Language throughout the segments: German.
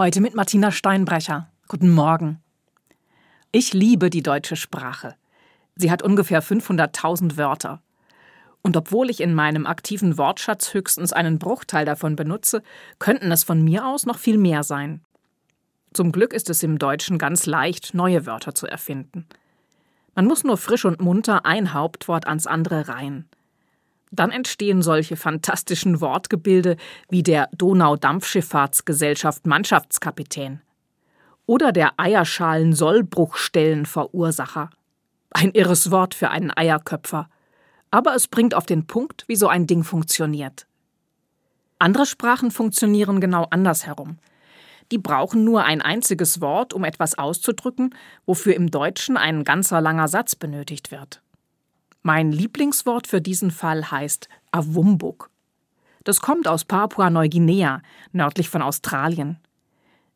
Heute mit Martina Steinbrecher. Guten Morgen. Ich liebe die deutsche Sprache. Sie hat ungefähr 500.000 Wörter. Und obwohl ich in meinem aktiven Wortschatz höchstens einen Bruchteil davon benutze, könnten es von mir aus noch viel mehr sein. Zum Glück ist es im Deutschen ganz leicht, neue Wörter zu erfinden. Man muss nur frisch und munter ein Hauptwort ans andere reihen. Dann entstehen solche fantastischen Wortgebilde wie der Donaudampfschifffahrtsgesellschaft Mannschaftskapitän oder der Eierschalen-Sollbruchstellen-Verursacher. Ein irres Wort für einen Eierköpfer. Aber es bringt auf den Punkt, wie so ein Ding funktioniert. Andere Sprachen funktionieren genau andersherum. Die brauchen nur ein einziges Wort, um etwas auszudrücken, wofür im Deutschen ein ganzer langer Satz benötigt wird. Mein Lieblingswort für diesen Fall heißt Awumbuk. Das kommt aus Papua-Neuguinea, nördlich von Australien.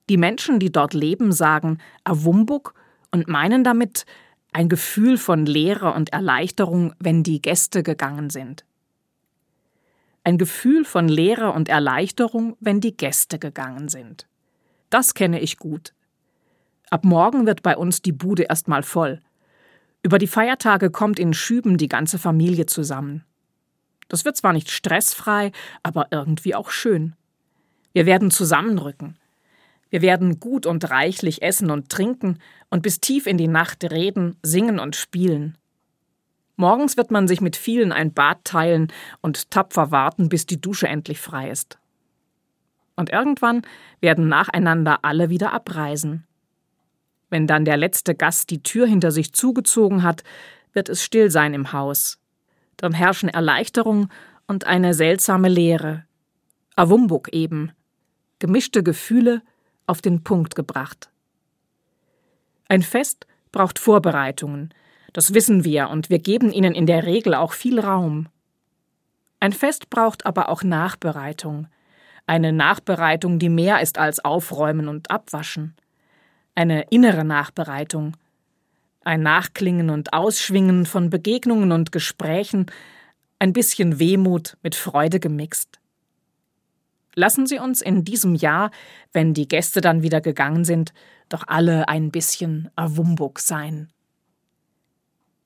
Die Menschen, die dort leben, sagen Awumbuk und meinen damit ein Gefühl von Leere und Erleichterung, wenn die Gäste gegangen sind. Ein Gefühl von Leere und Erleichterung, wenn die Gäste gegangen sind. Das kenne ich gut. Ab morgen wird bei uns die Bude erstmal voll. Über die Feiertage kommt in Schüben die ganze Familie zusammen. Das wird zwar nicht stressfrei, aber irgendwie auch schön. Wir werden zusammenrücken. Wir werden gut und reichlich essen und trinken und bis tief in die Nacht reden, singen und spielen. Morgens wird man sich mit vielen ein Bad teilen und tapfer warten, bis die Dusche endlich frei ist. Und irgendwann werden nacheinander alle wieder abreisen. Wenn dann der letzte Gast die Tür hinter sich zugezogen hat, wird es still sein im Haus. Dann herrschen Erleichterung und eine seltsame Leere. Awumbuk eben. Gemischte Gefühle auf den Punkt gebracht. Ein Fest braucht Vorbereitungen. Das wissen wir und wir geben ihnen in der Regel auch viel Raum. Ein Fest braucht aber auch Nachbereitung. Eine Nachbereitung, die mehr ist als Aufräumen und Abwaschen eine innere Nachbereitung, ein Nachklingen und Ausschwingen von Begegnungen und Gesprächen, ein bisschen Wehmut mit Freude gemixt. Lassen Sie uns in diesem Jahr, wenn die Gäste dann wieder gegangen sind, doch alle ein bisschen Awumbuk sein.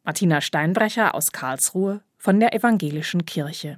Martina Steinbrecher aus Karlsruhe von der Evangelischen Kirche